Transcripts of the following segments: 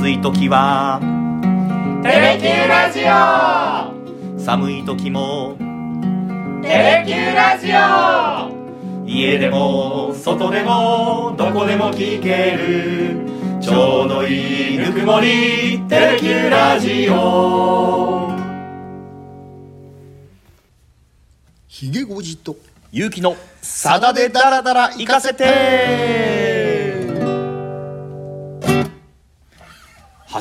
暑い時は。テレキューラジオ。寒い時も。テレキューラジオ。家でも外でもどこでも聞ける。ちょうどいいぬくもり。テレキューラジオ。ひげごじと。ゆうきのさだでダラダラ行かせて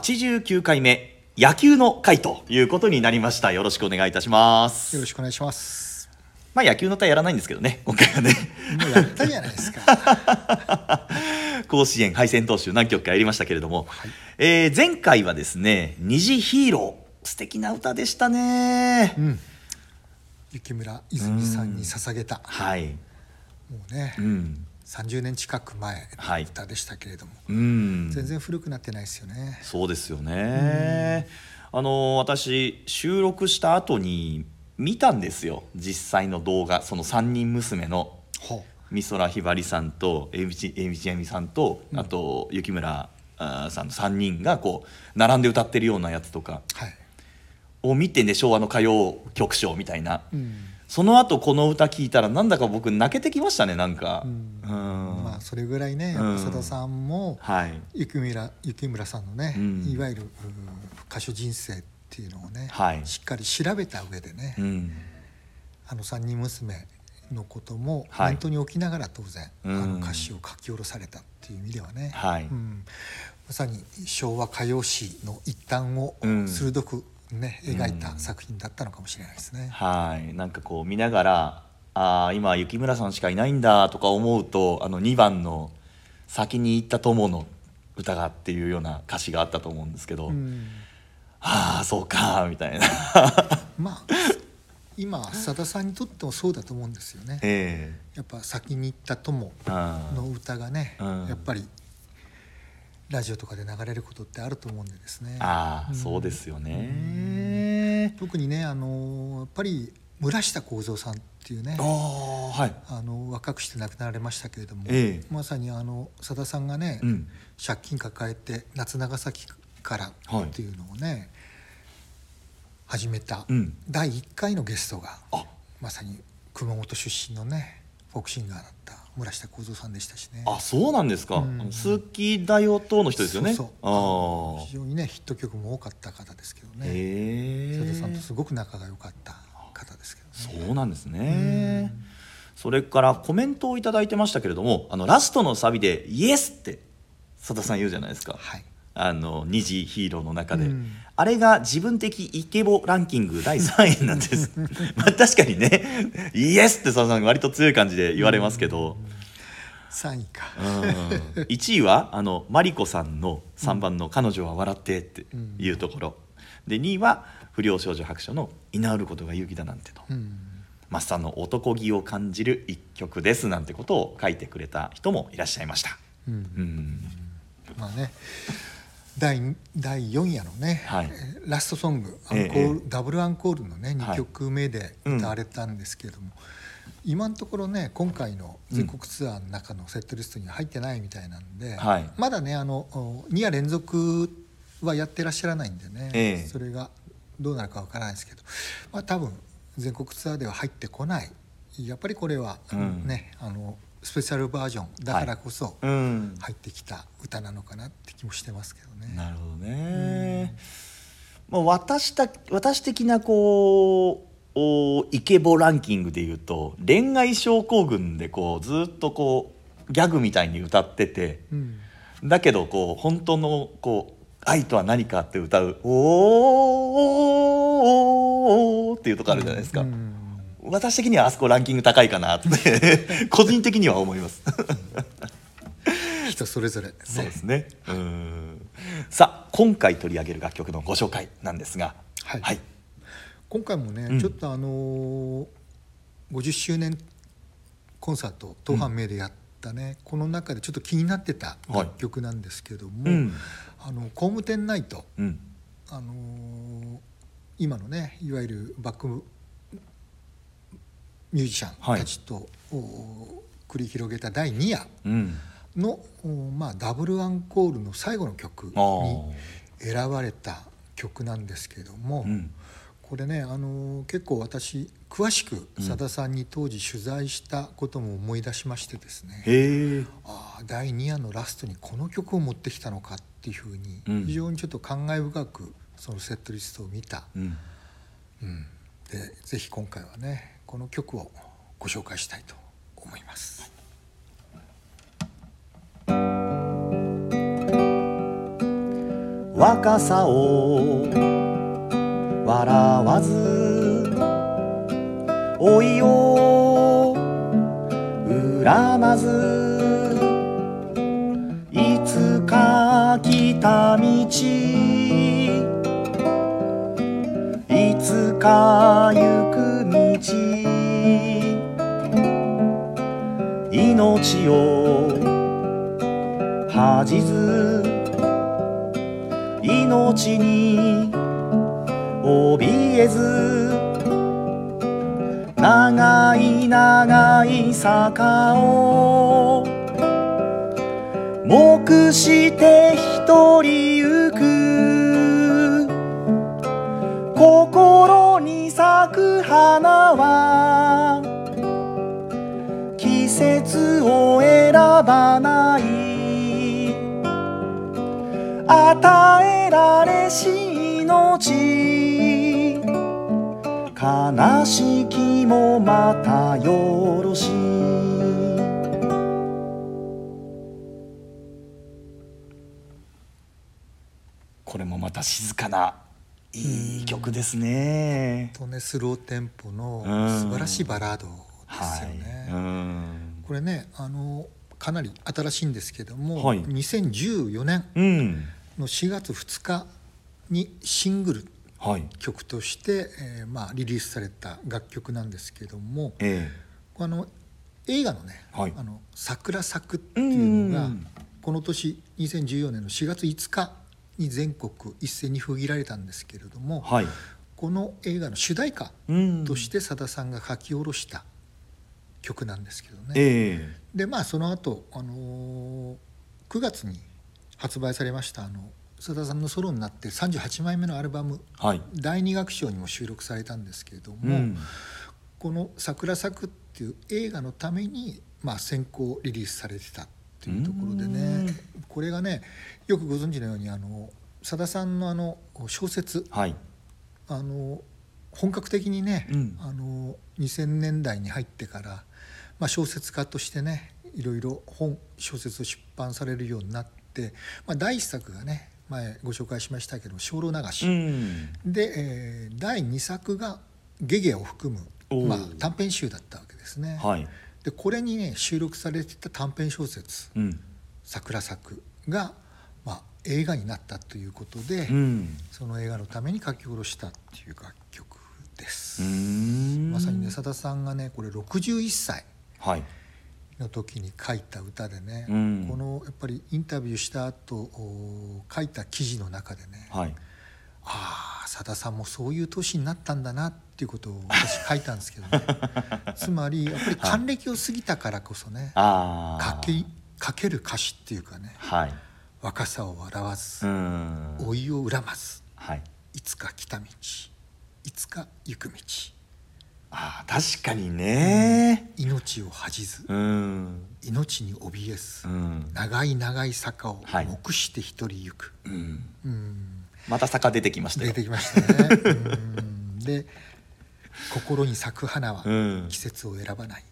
89回目野球の回ということになりました。よろしくお願いいたします。よろしくお願いします。まあ野球の対やらないんですけどね 今回はね。もうやったじゃないですか。甲子園敗戦投手何曲かやりましたけれども、えー前回はですね「虹ヒーロー」素敵な歌でしたね、うん。雪村泉さんに捧げた。はい。もうね、うん30年近く前はいの歌でしたけれども、うん。全然古くなってないですよね。そうですよね、あの私収録した後に見たんですよ。実際の動画。その3人娘のほ美空ひばりさんと江口江口あゆみさんと、あと雪村さんの3人がこう並んで歌ってるようなやつとかを見てね昭和の歌謡曲賞みたいな、うんその後この歌聞いたらなんだか僕泣けてきましたねなんか。うん、まあそれぐらいねうん。山田さんもはい。雪村雪村さんのね、うん。いわゆるうん歌手人生っていうのをね、はい。しっかり調べた上でね、うん。あの三人娘のこともはい。本当に起きながら当然、うん。あの歌詞を書き下ろされたっていう意味ではね、はい。うん。まさに昭和歌謡史の一端をうん。鋭くね、描いた作品だったのかもしれないですね。はい。なんかこう見ながらああ今雪村さんしかいないんだとか思うとあの2番の「先に行った友の歌が」っていうような歌詞があったと思うんですけど、うん。ああそうかみたいな。まあ今さださんにとってもそうだと思うんですよね。え。やっぱ先に行った友の歌がね、うん。やっぱりラジオとかで流れることってあると思うんでですね。ああそうですよね。特にねあのやっぱり村下幸三さんっていうねああはい。あの若くして亡くなられましたけれども、ええ。まさにあのさださんがね、うん。借金抱えて夏長崎からはい。っていうのをね、始めたうん。第1回のゲストが、あ。まさに熊本出身のねフォークシンガーだった村下幸三さんでしたしね。あそうなんですか、うん。好きだよとの人ですよね。そう。ああ。非常にねヒット曲も多かった方ですけどね。へえ。さんとすごく仲が良かった方ですけどね。そうなんですね。それからコメントをいただいてましたけれども、あのラストのサビでイエスって佐田さん言うじゃないですか。はいあの二次ヒーローの中で、うんあれが自分的イケボランキング第3位なんです。まあ確かにね、イエスってさん割と強い感じで言われますけど、3位か。うん1位はあのマリコさんの3番の「彼女は笑って」っていうところ、で2位は不良少女白書の「居直ることが勇気だなんて」と。うんマスターの男気を感じる一曲ですなんてことを書いてくれた人もいらっしゃいました。うんうん、まあね第第4夜のね、はい。えーラストソングアンコええール、ダブルアンコールのねはい。2曲目で歌われたんですけれども、今のところね今回の全国ツアーの中のセットリストには入ってないみたいなんで、はい。まだねあの2夜連続はやってらっしゃらないんでね、ええ。それがどうなるかわからないですけど、まあ、多分全国ツアーでは入ってこない。やっぱりこれは、うん。ねあのスペシャルバージョンだからこそ、うん、入ってきた歌なのかなって気もしてますけどね。なるほどね。まあ私た私的なこうおイケボランキングで言うと恋愛症候群でこうずっとこうギャグみたいに歌ってて。うんだけどこう本当のこう愛とは何かって歌う「おーおーおーおーっていうとこあるじゃないですか、うん私的にはあそこランキング高いかなって 個人的には思います。人それぞれ、ね、そうですね。うん。さあ今回取り上げる楽曲のご紹介なんですが。はい。はい、今回もね、うん。ちょっとあのー50周年コンサート当番名でやったね、この中でちょっと気になってた楽曲なんですけども、うん。あの工務店ナイト、うん。あのー今のねいわゆるバックミュージシャンたちと、お繰り広げた第2夜うん。の、まあ、ダブルアンコールの最後の曲に選ばれた曲なんですけども、うん、これねあの結構私詳しくさださんに当時取材したことも思い出しましてですね、うん、ああ第2夜のラストにこの曲を持ってきたのかっていうふうに非常にちょっと感慨深くそのセットリストを見た、うん、うん、でぜひ今回はねこの曲をご紹介したいと思います。若さを笑わず老いを恨まずいつか来た道いつか行く道命を恥じず命に怯えず長い長い坂を目して一人花は季節を選ばない。与えられし命。悲しきもまたよろしい。これもまた静かないい曲ですね。とねスローテンポの素晴らしいバラードですよね。はい、これねあのかなり新しいんですけども、はい、2014年、うんの4月2日にシングル曲として、はい、えー、まあ、リリースされた楽曲なんですけども、えー、あの映画のね「はい、あの桜咲く」っていうのがこの年2014年の4月5日に全国一斉に封切られたんですけれども、はい、この映画の主題歌としてさださんが書き下ろした曲なんですけどね。えー、でまあその後、あのー、9月に発売されましたあの須田さんのソロになって38枚目のアルバム「はい、第二楽章」にも収録されたんですけれども、うん、この「桜咲く」っていう映画のために、まあ、先行リリースされてたっていうところでねこれがねよくご存知のようにあのさださんのあの小説、はい、あの本格的にね、うん、あの2000年代に入ってから、まあ、小説家としてねいろいろ本小説を出版されるようになって、まあ、第一作がね前ご紹介しましたけど「精霊流し」うん、で、えー、第2作が「ゲゲ」を含む、まあ、短編集だったわけですね。はい、でこれにね収録されてた短編小説「桜咲く」が、まあ、映画になったということで、うん、その映画のために書き下ろしたっていう楽曲です。まさにねさださんがねこれ61歳。はい。の時に書いた歌でね、うん、このやっぱりインタビューした後書いた記事の中でね、はい、ああさださんもそういう年になったんだなっていうことを私書いたんですけどね。つまりやっぱり還暦を過ぎたからこそね、はい、書ける歌詞っていうかね、はい、若さを笑わず老いを恨まず、はい、いつか来た道いつか行く道。あ確かにね、うん、命を恥じず、うん、命に怯えず、うん、長い長い坂を目して一人行く、はい、また坂出てきました出てきましたね。で心に咲く花は季節を選ばない。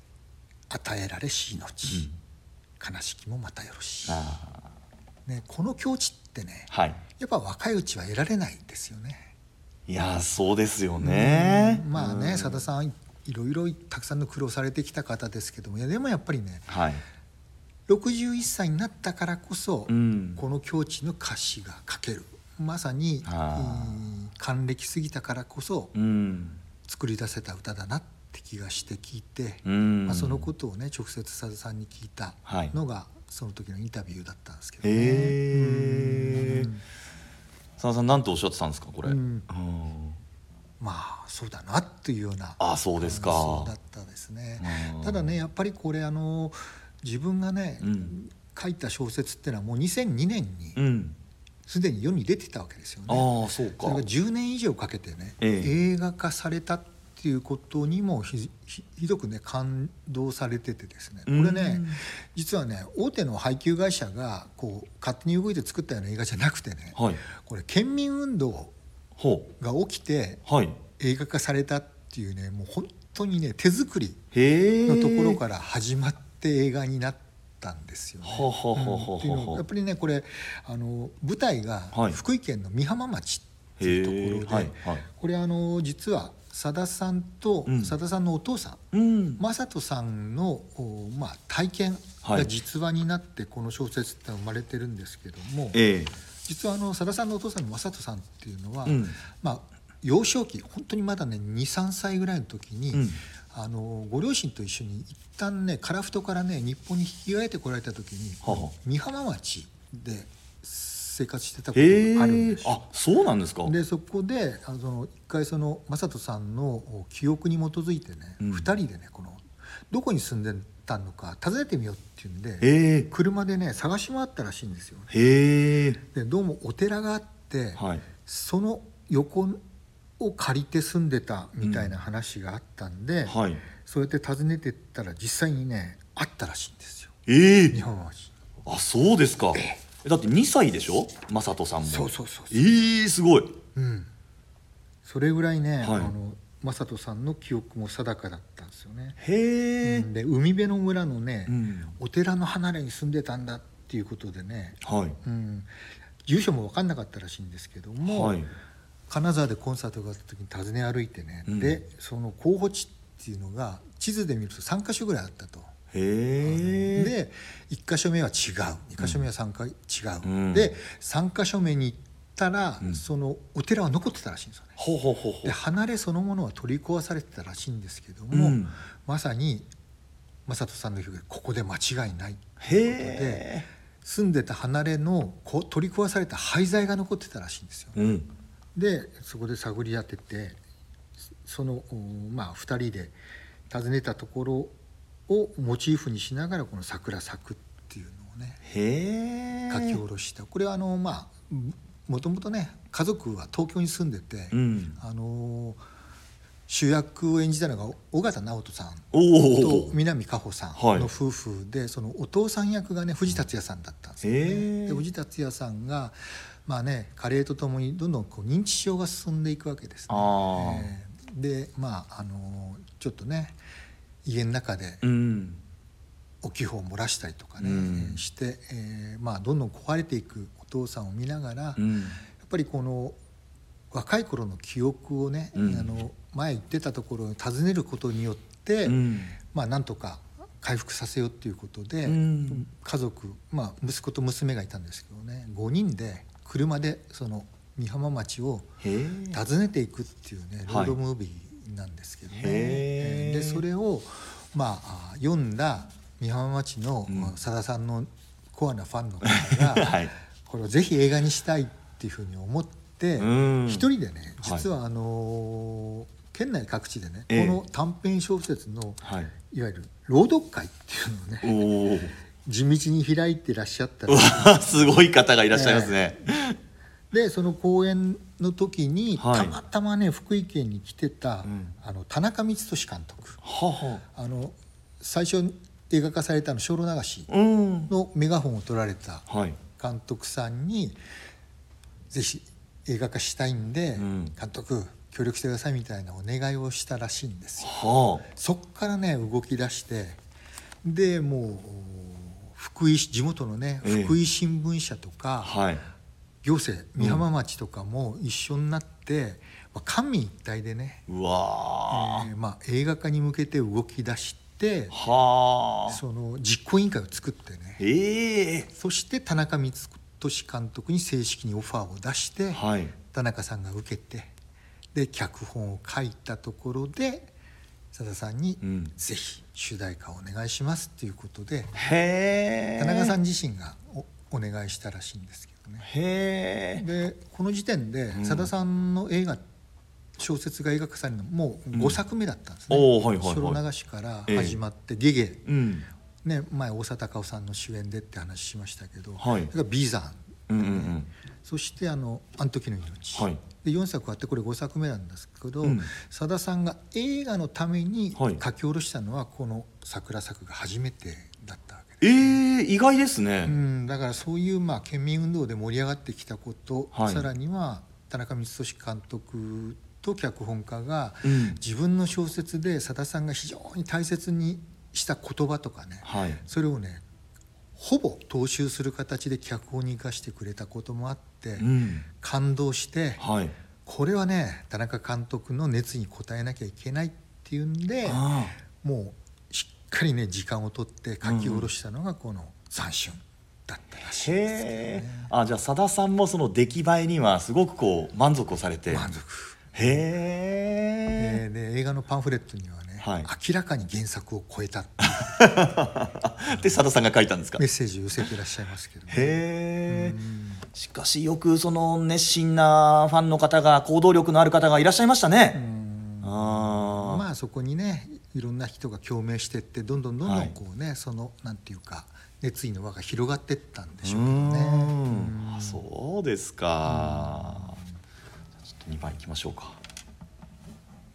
与えられし命、悲しきもまたよろしい、ね、この境地ってね、はい、やっぱ若いうちは得られないですよね。いやそうですよね。まあねさださんいろいろたくさんの苦労されてきた方ですけどもいやでもやっぱりね、はい、61歳になったからこそ、うん、この境地の歌詞が書ける。まさに還暦過ぎたからこそ、うん、作り出せた歌だなって気がして聞いて、うん、まあ、そのことをね直接さださんに聞いたのが、はい、その時のインタビューだったんですけどね。佐野さん何とおっしゃってたんですかこれ、うん、うん、まあそうだなっていうようなあそうですか。だったですね、ただねやっぱりこれあの自分がね、うん、書いた小説っていうのはもう2002年にすでに世に出てたわけですよね。あそうか。それが10年以上かけてね、ええ、映画化されたっていうことにもひどくね感動されててですね。これね実はね大手の配給会社がこう勝手に動いて作ったような映画じゃなくてね、はい、これ県民運動が起きて映画化されたっていうねもう本当にね手作りのところから始まって映画になったんですよね。っていうのやっぱりねこれあの舞台が福井県の美浜町っていうところで、はい、これあの実はさださんとさだ、うん、さんのお父さん、うん、正人さんの、まあ、体験が実話になってこの小説って生まれてるんですけども、え実はあのさださんのお父さんの正人さんっていうのは、うん、まあ、幼少期本当にまだね23歳ぐらいの時に、うん、あのご両親と一緒に一旦ね樺太からね日本に引き換えてこられた時に美浜町で生活してたことがあるんです。あそうなんですか。でそこであの一回その正人さんの記憶に基づいてね、うん、2人でねこのどこに住んでたのか訪ねてみようっていうんで車でね探し回ったらしいんですよ。でどうもお寺があって、はい、その横を借りて住んでたみたいな話があったんで、うん。はい、そうやって訪ねてったら実際にねあったらしいんですよ。ええ。日本橋あそうですか。だって2歳でしょ？正人さんも。そうそうそうえー、すごい、うん、それぐらいね、はい、あの正人さんの記憶も定かだったんですよね。へえ、うん、で海辺の村のね、うん、お寺の離れに住んでたんだっていうことでね、はい。うん、住所も分かんなかったらしいんですけども、はい、金沢でコンサートがあった時に訪ね歩いてね、うん、でその候補地っていうのが地図で見ると3か所ぐらいあったと。へで1箇所目は違う。2箇所目は3回違う、うん、で3箇所目に行ったら、うん、そのお寺は残ってたらしいんですよね。ほうほうほうで離れそのものは取り壊されてたらしいんですけども、うん、まさに正人さんの表現ここで間違いないということで住んでた離れのこ取り壊された廃材が残ってたらしいんですよ。でそこで探り当ててそのまあ2人で訪ねたところをモチーフにしながらこの「桜咲く」っていうのをね書き下ろした。これはあのまあもともとね家族は東京に住んでて、うん、あの主役を演じたのが尾形直人さんと南果歩さんの夫婦で、はい、そのお父さん役がね藤達也さんだったんですよね。で藤達也さんがまあね加齢とともにどんどんこう認知症が進んでいくわけですね。えー、でまああのちょっとね家の中でお気泡を漏らしたりとかね、うん、して、えーまあ、どんどん壊れていくお父さんを見ながら、うん、やっぱりこの若い頃の記憶をね、うん、あの前言ってたところを訪ねることによって、まあなんとか回復させようっていうことで、家族、まあ、息子と娘がいたんですけどね5人で車でその美浜町を訪ねていくっていうねロードムービーなんですけどね。でそれをまあ読んだ美浜町のさださんのコアなファンの方が、はい、これをぜひ映画にしたいっていうふうに思って一人でね実はあのー県内各地でね、えー、この短編小説の、はい、いわゆる朗読会っていうのをね地道に開いてらっしゃったすごい方がいらっしゃいますね。でその公演の時に、はい、たまたまね福井県に来てた、うん、あの田中光俊監督、ははあ。の最初映画化されたの「精霊流し」のメガホンを取られた監督さんに、ぜひ映画化したいんで、うん、監督協力してくださいみたいなお願いをしたらしいんですよ。はあ、そっからね動き出してでもう福井地元のね、福井新聞社とか、はい行政美浜町とかも一緒になって、まあ、官民一体でねうわ、えーまあ、映画化に向けて動き出してはその実行委員会を作ってね、えー、そして田中光俊監督に正式にオファーを出して、はい、田中さんが受けてで脚本を書いたところでさださんに、ぜひ主題歌をお願いしますっていうことで田中さん自身がお願いしたらしいんですけどね。へでこの時点でさだ、さんの映画小説が映画化されるのもう5作目だったんですね「うん、はいはいはい、流し」から始まって「ゲゲ」ね、前大沢たかおさんの主演でって話しましたけど、はい、それから「ビザン」うんうんうん、そしてあの「あの時の命」はい、で4作あってこれ5作目なんですけど、うん、佐田さんが映画のために書き下ろしたのはこの桜作が初めてえー、意外ですね、うん、だからそういうまあ県民運動で盛り上がってきたこと、はい、さらには田中光俊監督と脚本家が、自分の小説でさださんが非常に大切にした言葉とかね、はい、それをねほぼ踏襲する形で脚本に生かしてくれたこともあって、うん、感動して、はい、これはね田中監督の熱に応えなきゃいけないっていうんでもうかりね時間を取って書き下ろしたのがこの「斬春」だったらしいです、ね、あじゃあさださんもその出来栄えにはすごくこう満足をされて。満足。へえ。で映画のパンフレットにはね、はい、明らかに原作を超えた で佐田さんが書いたんですか？メッセージを寄せていらっしゃいますけど、ね、へえ。しかしよくその熱心なファンの方が行動力のある方がいらっしゃいましたね。あまあそこにねいろんな人が共鳴してってどんどんどんどんこうね、はい、そのなんていうか熱意の輪が広がっていったんでしょうけどねあそうですか。ちょっと2番いきましょうか。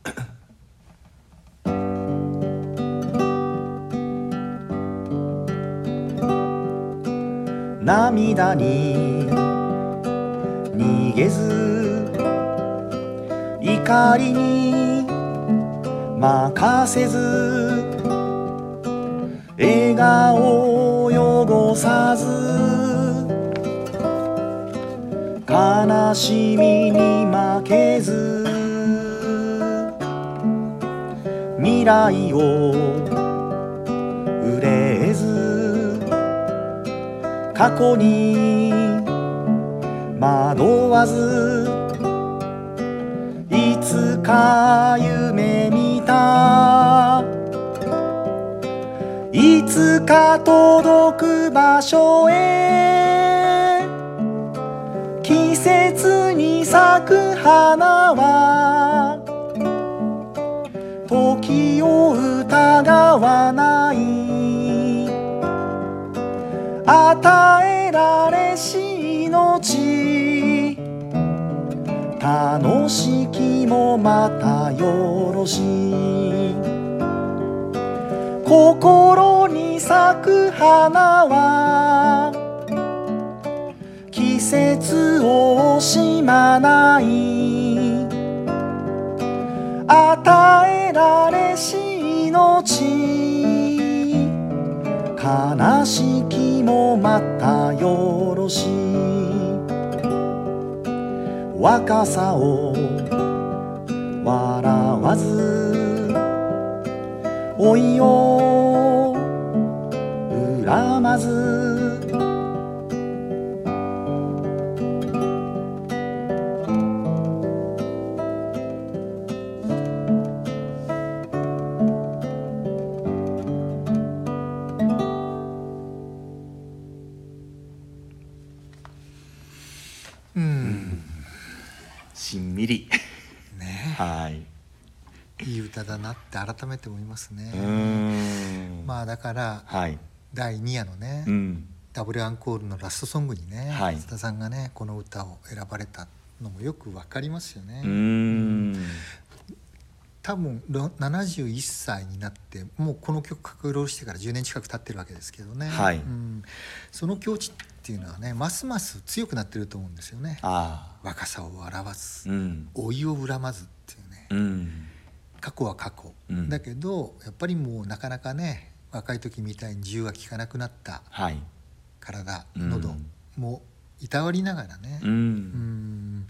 涙に逃げず怒りに任せず。笑顔を汚さず。悲しみに負けず。未来を憂えず。過去に惑わず。いつか夢つか届く場所へ。季節に咲く花は時を疑わない。与えられし命。楽しきもまたよろしい。心に咲く花は季節を惜しまない。与えられし命。悲しきもまたよろしい。若さを笑わず。おいよ。恨まず。改めて思いますね。まあだから、はい、第2夜のね、うん、ダブルアンコールのラストソングにね、はい、田さんがねこの歌を選ばれたのもよく分かりますよね。多分71歳になってもうこの曲書き下ろしてから10年近く経ってるわけですけどね、はい、うん、その境地っていうのはねますます強くなってると思うんですよね。若さを表す、うん、老いを恨まずっていうね、うん過去は過去、うん、だけどやっぱりもうなかなかね若い時みたいに自由が利かなくなった体、はい、喉もいたわりながらね、うん、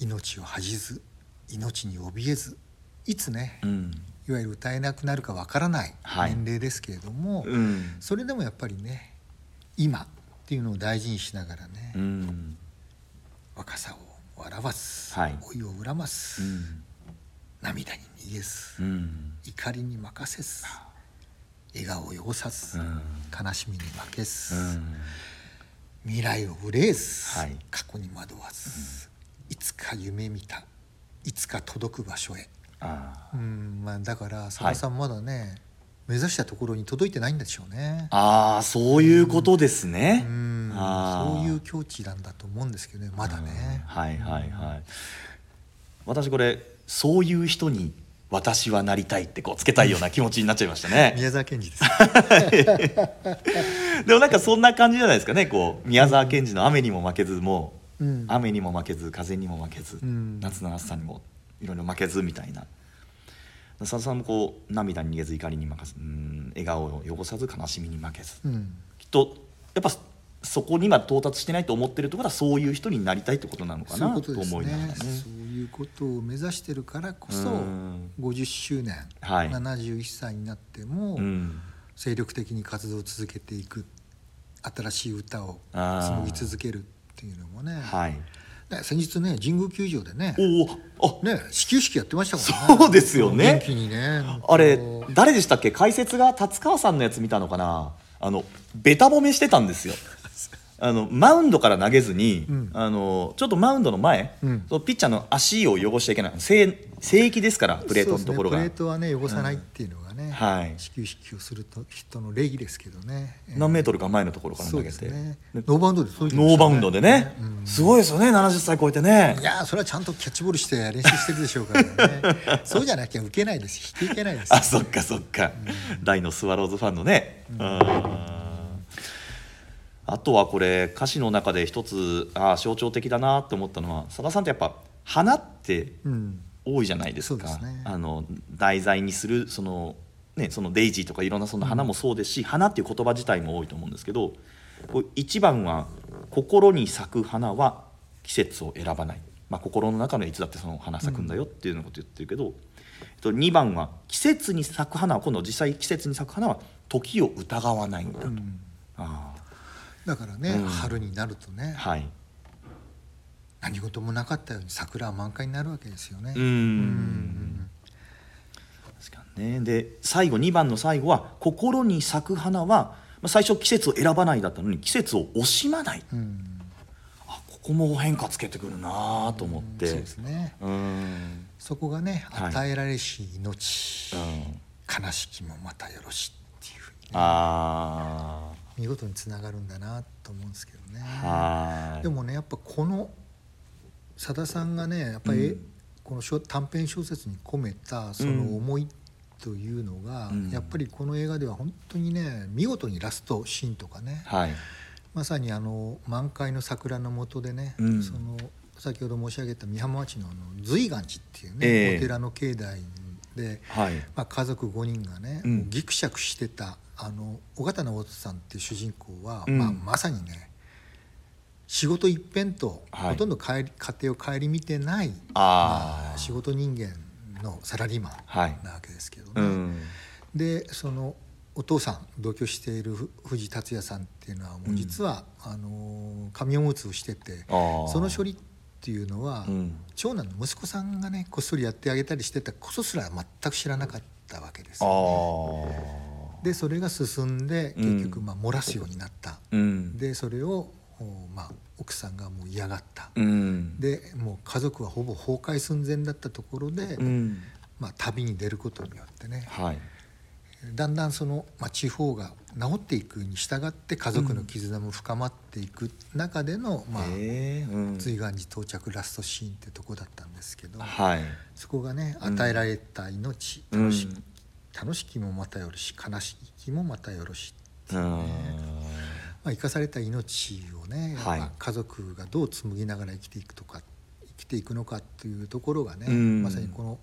命を恥じず命に怯えずいつね、うん、いわゆる歌えなくなるかわからない年齢ですけれども、はいうん、それでもやっぱりね今っていうのを大事にしながらね、うん、若さを笑わす、はい、老いを恨ます、涙に逃げず、うん、怒りに任せず。笑顔を汚さず、うん、悲しみに負けず、うん、未来を憂えず、はい、過去に惑わず、いつか夢見た。いつか届く場所へ。うんまあ、だから佐賀さんまだね、はい、目指したところに届いてないんでしょうね。ああそういうことですね。うん、そういう境地なんだと思うんですけどねまだね。はいはいはい。私これそういう人に私はなりたいってこうつけたいような気持ちになっちゃいましたね。宮沢賢治です。でもなんかそんな感じじゃないですかね。こう宮沢賢治の雨にも負けずもう、うん、雨にも負けず風にも負けず、うん、夏の暑さにもいろいろ負けずみたいな。佐田さんもこう涙に逃げず怒りに負けずうん笑顔を汚さず悲しみに負けず、うん、きっとやっぱそこには到達してないと思ってるところはそういう人になりたいってことなのかなと思いながらね。そういうことを目指してるからこそ50周年、はい、71歳になっても精力的に活動を続けていく新しい歌を紡ぎ続けるっていうのもね、はい、先日ね神宮球場でねおあね始球式やってましたからね。そうですよね。元気にねあれ誰でしたっけ？解説が達川さんのやつ見たのかな？あのべた褒めしてたんですよあのマウンドから投げずに、うん、あのちょっとマウンドの前、うん、ピッチャーの足を汚しちゃいけない聖聖域ですからプレートのところが、ね、プレートはね汚さないっていうのがね、うん、はい、始球式をすると人の礼儀ですけどね、えー、何メートルか前のところから投げて、ね、ノーバウンドでそういう、ね、ノーバウンドでね、すごいですよね。70歳超えてね。いやそれはちゃんとキャッチボールして練習してるでしょうからね。そうじゃなきゃ受けないです。引き受けないです、あそっかそっか、大のスワローズファンのね。うんあとはこれ歌詞の中で一つあ象徴的だなって思ったのはさださんってやっぱ花って多いじゃないですか、うんね、あの題材にするその,、ね、そのデイジーとかいろんなその花もそうですし、うん、花っていう言葉自体も多いと思うんですけど一番は「心に咲く花は季節を選ばない」まあ、心の中のいつだってその花咲くんだよっていうようなこと言ってるけど、うん、2番は「季節に咲く花は今度実際季節に咲く花は時を疑わないんだと」あだからね、うん、春になるとね、はい、何事もなかったように桜は満開になるわけですよね。うん。確かにね。で最後2番の最後は「心に咲く花は、まあ、最初季節を選ばないだったのに季節を惜しまない」あここも変化つけてくるなと思って、そうですね。そこがね与えられし命、はい、悲しきもまたよろしっていうふうに、ね、ああ見事につながるんだなと思うんですけどね。でもねやっぱこのさださんがねやっぱり、うん、この短編小説に込めたその思いというのが、うん、やっぱりこの映画では本当にね見事にラストシーンとかね、はい、まさにあの満開の桜の下でね、うん、その先ほど申し上げた美浜町のあの随岩寺っていうね、えー、お寺の境内で、はい、まあ、家族5人がね、ぎくしゃくしてたあの尾形直人さんっていう主人公は、うん、まあ、まさにね仕事一辺と、はい、ほとんど帰り家庭を顧みてないまあ、仕事人間のサラリーマンなわけですけどね。はいうん、でそのお父さん同居している藤達也さんっていうのはもう実は、うん、あの紙おむつをしててその処理っていうのは、うん、長男の息子さんがねこっそりやってあげたりしてたことすら全く知らなかったわけですよね。でそれが進んで結局まあ漏らすようになった、うん、でそれをまあ、奥さんがもう嫌がった、うん、でもう家族はほぼ崩壊寸前だったところで、うん、まあ、旅に出ることによってね、はい、だんだんその、まあ、地方が治っていくに従って家族の絆も深まっていく中での、まあ随岩寺到着ラストシーンってとこだったんですけど、はい、そこがね与えられた命、楽し楽しきもまたよろし悲しきもまたよろしっていうね、まあ、生かされた命をね、はい、家族がどう紡ぎながら生きていくとか生きていくのかっていうところがね、まさにこの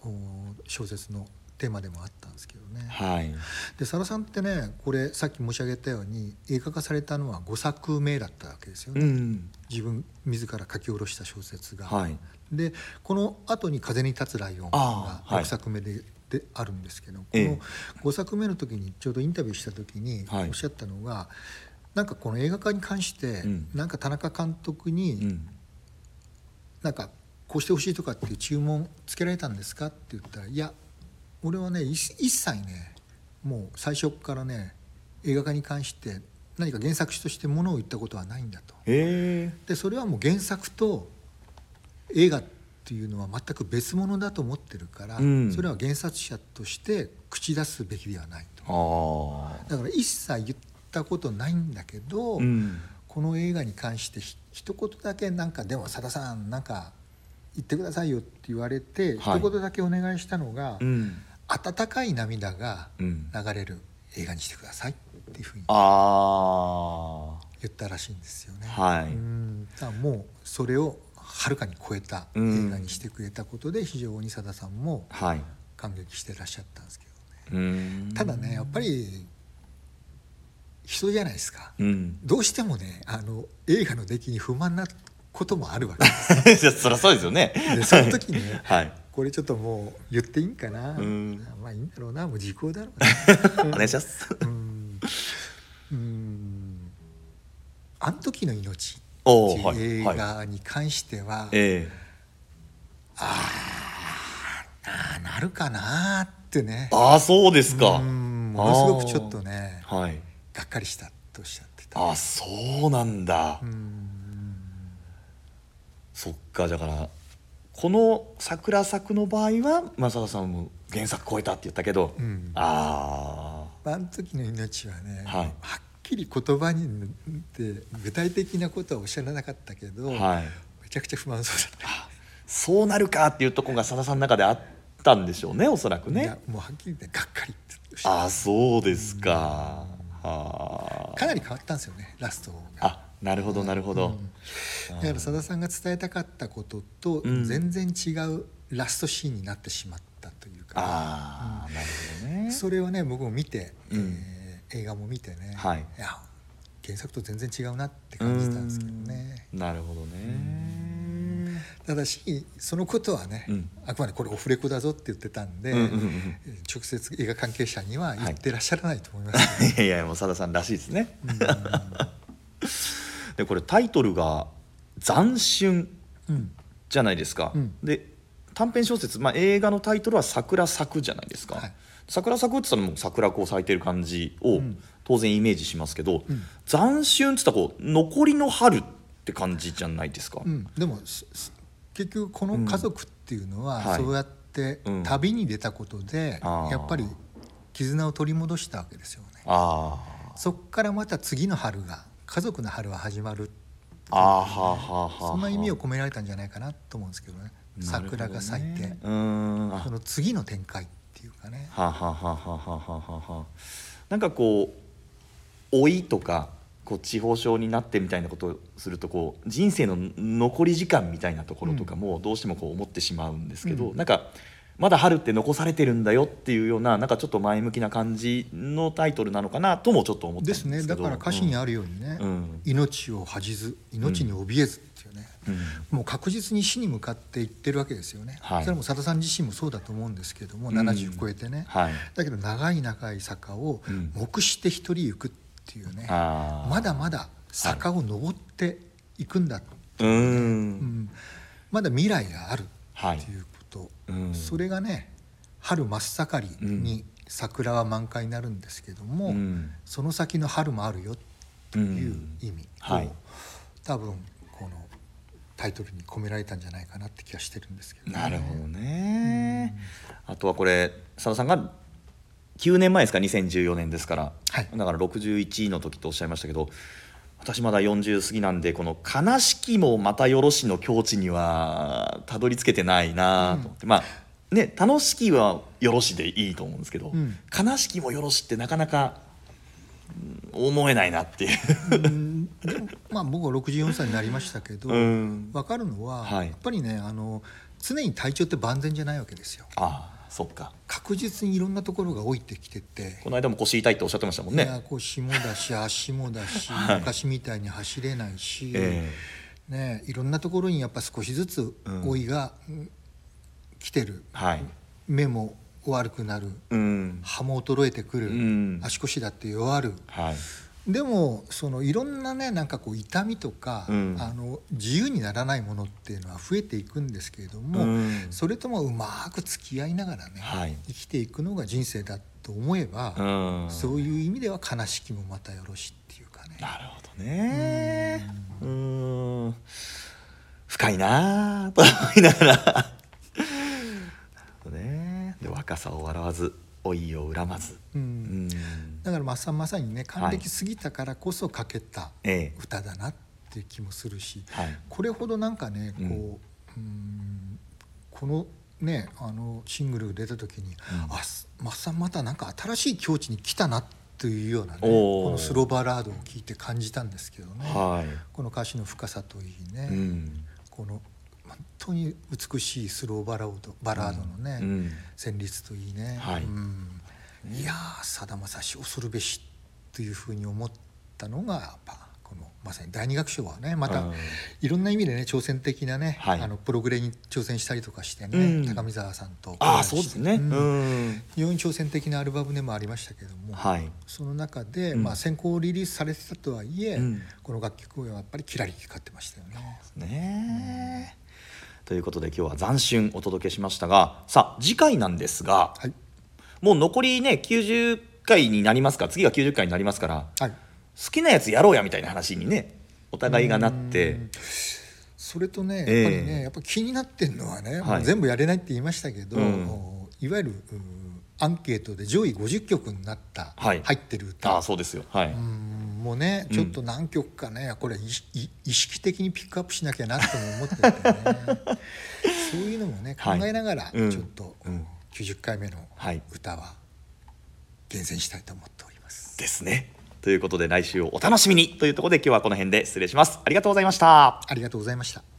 小説のテーマでもあったんですけどね。はい、で佐田さんってねこれさっき申し上げたように映画化されたのは5作目だったわけですよね、うん、自分自ら書き下ろした小説が。はい、でこの後に「風に立つライオン」が6作目でであるんですけど、この5作目の時にちょうどインタビューした時におっしゃったのが、はい、なんかこの映画化に関して、うん、なんか田中監督に、うん、なんかこうしてほしいとかっていう注文つけられたんですかって言ったらいや俺はね一切ねもう最初からね映画化に関して何か原作としてものを言ったことはないんだと。でそれはもう原作と映画っていうのは全く別物だと思ってるから、うん、それは原作者として口出すべきではないと。とだから一切言ったことないんだけど、うん、この映画に関して一言だけなんか「でもさださんなんか言ってくださいよ」って言われて、はい、一言だけお願いしたのが、うん、温かい涙が流れる映画にしてくださいっていうふうに言ったらしいんですよね。はい、うん。もうそれをはるかに超えた映画にしてくれたことで非常にさださんも感激してらっしゃったんですけどね。ただねやっぱり人じゃないですか、うん、どうしてもねあの映画の出来に不満なこともあるわけ。ですそりゃそうですよね。でその時にね、はい、これちょっともう言っていいんかな、うん、まあいいんだろうな。もう時効だろうな。お願いします。うん。うん。あの時の命映画に関しては、はい。はいああなるかなってね。ああそうですか。ものすごくちょっとね、はい、がっかりしたとおっしゃってた。あそうなんだ。そっかだからこの「桜咲く」の場合は正田さんも原作超えたって言ったけど、うん、あああの時の命はね、はい、はっきり言葉にって具体的なことはおっしゃらなかったけど、はい、めちゃくちゃ不満そうだった。そうなるかっていうところがさださんの中であったんでしょうねおそらくね。いやもうはっきり言ってがっかりってああそうですか、うんかなり変わったんですよねラストが。あなるほどなるほど、うん、だからさださんが伝えたかったことと全然違うラストシーンになってしまったというか、ああなるほどね。それをね僕も見て、うん、えー、映画も見てね、はい、いや原作と全然違うなって感じたんですけどね。なるほどね。ただしそのことはね、うん、あくまでこれオフレコだぞって言ってたんで、うんうんうん、直接映画関係者には言ってらっしゃらないと思います、ね、はい、いやいやもうさださんらしいですね。でこれタイトルが「斬春」じゃないですか。うん、で短編小説、まあ、映画のタイトルは「桜咲く」じゃないですか。はい、桜咲くって言ったらもう桜こう咲いてる感じを当然イメージしますけど、うん、斬春っつったらこう残りの春って感じじゃないですか。うん、でも結局この家族っていうのはそうやって旅に出たことでやっぱり絆を取り戻したわけですよね。そこからまた次の春が家族の春は始まるそんな意味を込められたんじゃないかなと思うんですけどね桜が咲いて、その次の展開っていうかね。なんかこう老いとかこう地方症になってみたいなことをするとこう人生の残り時間みたいなところとかもどうしてもこう思ってしまうんですけど、うん、なんかまだ春って残されてるんだよっていうようななんかちょっと前向きな感じのタイトルなのかなともちょっと思ったんですけど。ですね。だから歌詞にあるようにね、うん、命を恥じず命に怯えずもう確実に死に向かっていってるわけですよね、はい、それも佐田さん自身もそうだと思うんですけども、うん、70超えてね、はい、だけど長い長い坂を目して一人行くっていうね。まだまだ坂を登っていくんだっていうね、うん、まだ未来があるっていうこと、はいそれがね春真っ盛りに桜は満開になるんですけども、うん、その先の春もあるよという意味を、はい、多分タイトルに込められたんじゃないかなって気がしてるんですけど、ね、なるほどね、あとはこれ佐野さんが9年前ですか？2014年ですから、はい、だから61の時とおっしゃいましたけど私まだ40過ぎなんでこの「悲しきもまたよろし」の境地にはたどり着けてないなと思って、うん、まあね楽しきはよろしでいいと思うんですけど、うん、悲しきもよろしってなかなか思えないなっていう。まあ僕は64歳になりましたけど、うん、分かるのは、はい、やっぱりねあの常に体調って万全じゃないわけですよ。あそっか。確実にいろんなところが老いてきてて。この間も腰痛いっておっしゃってましたもんね。いや腰もだし 足もだし、はい、昔みたいに走れないし、えー、ね、いろんなところにやっぱ少しずつ老いが来てる、はい、目も悪くなる、うん、歯も衰えてくる、うん、足腰だって弱る、はい、でもそのいろんなねなんかこう痛みとか、うん、あの自由にならないものっていうのは増えていくんですけれども、うん、それともうまく付き合いながらね、はい、生きていくのが人生だと思えば、うん、そういう意味では悲しきもまたよろしっていうかね。なるほどね。うん。深いなと思いながら。ねで若さを笑わず老いを恨まず、うん、うん、だからまさまさにね還暦過ぎたからこそ書けた歌だなっていう気もするし、はい、これほどなんかねこう、うん、うんこのねあのシングル出た時に、うん、あまっさんまたなんか新しい境地に来たなっていうようなねこのスローバラードを聞いて感じたんですけどね、はい、この歌詞の深さといいね、うん、この本当に美しいスローバラードバラードのね、うん、旋律といいね、はい、うん、いやさだまさし恐るべしというふうに思ったのがやっぱこのまさに第二楽章はねまたいろんな意味でね挑戦的なね、はい、あのプログレに挑戦したりとかしてね、うん、高見沢さんとあそうですね、うん、非常に挑戦的なアルバムでもありましたけども、はい、その中で、まあ、先行リリースされてたとはいえ、この楽曲はやっぱりキラリ光ってましたよね。ねということで今日は「斬新」お届けしましたがさあ次回なんですが、はい、もう残りね90回になりますか次が90回になりますから、はい、好きなやつやろうやみたいな話にねお互いがなって。それとねやっぱりね、えー、やっぱ気になってるのはね、はい、全部やれないって言いましたけど、うん、いわゆるアンケートで上位50曲になった、はい、入ってる歌。あそうですよ、はい、もうねちょっと何曲かねこれ意識的にピックアップしなきゃなとも思っててね。そういうのもね考えながらちょっと、うん、90回目の歌は厳選したいと思っております。ですね。ということで来週をお楽しみにというところで今日はこの辺で失礼します。ありがとうございました。ありがとうございました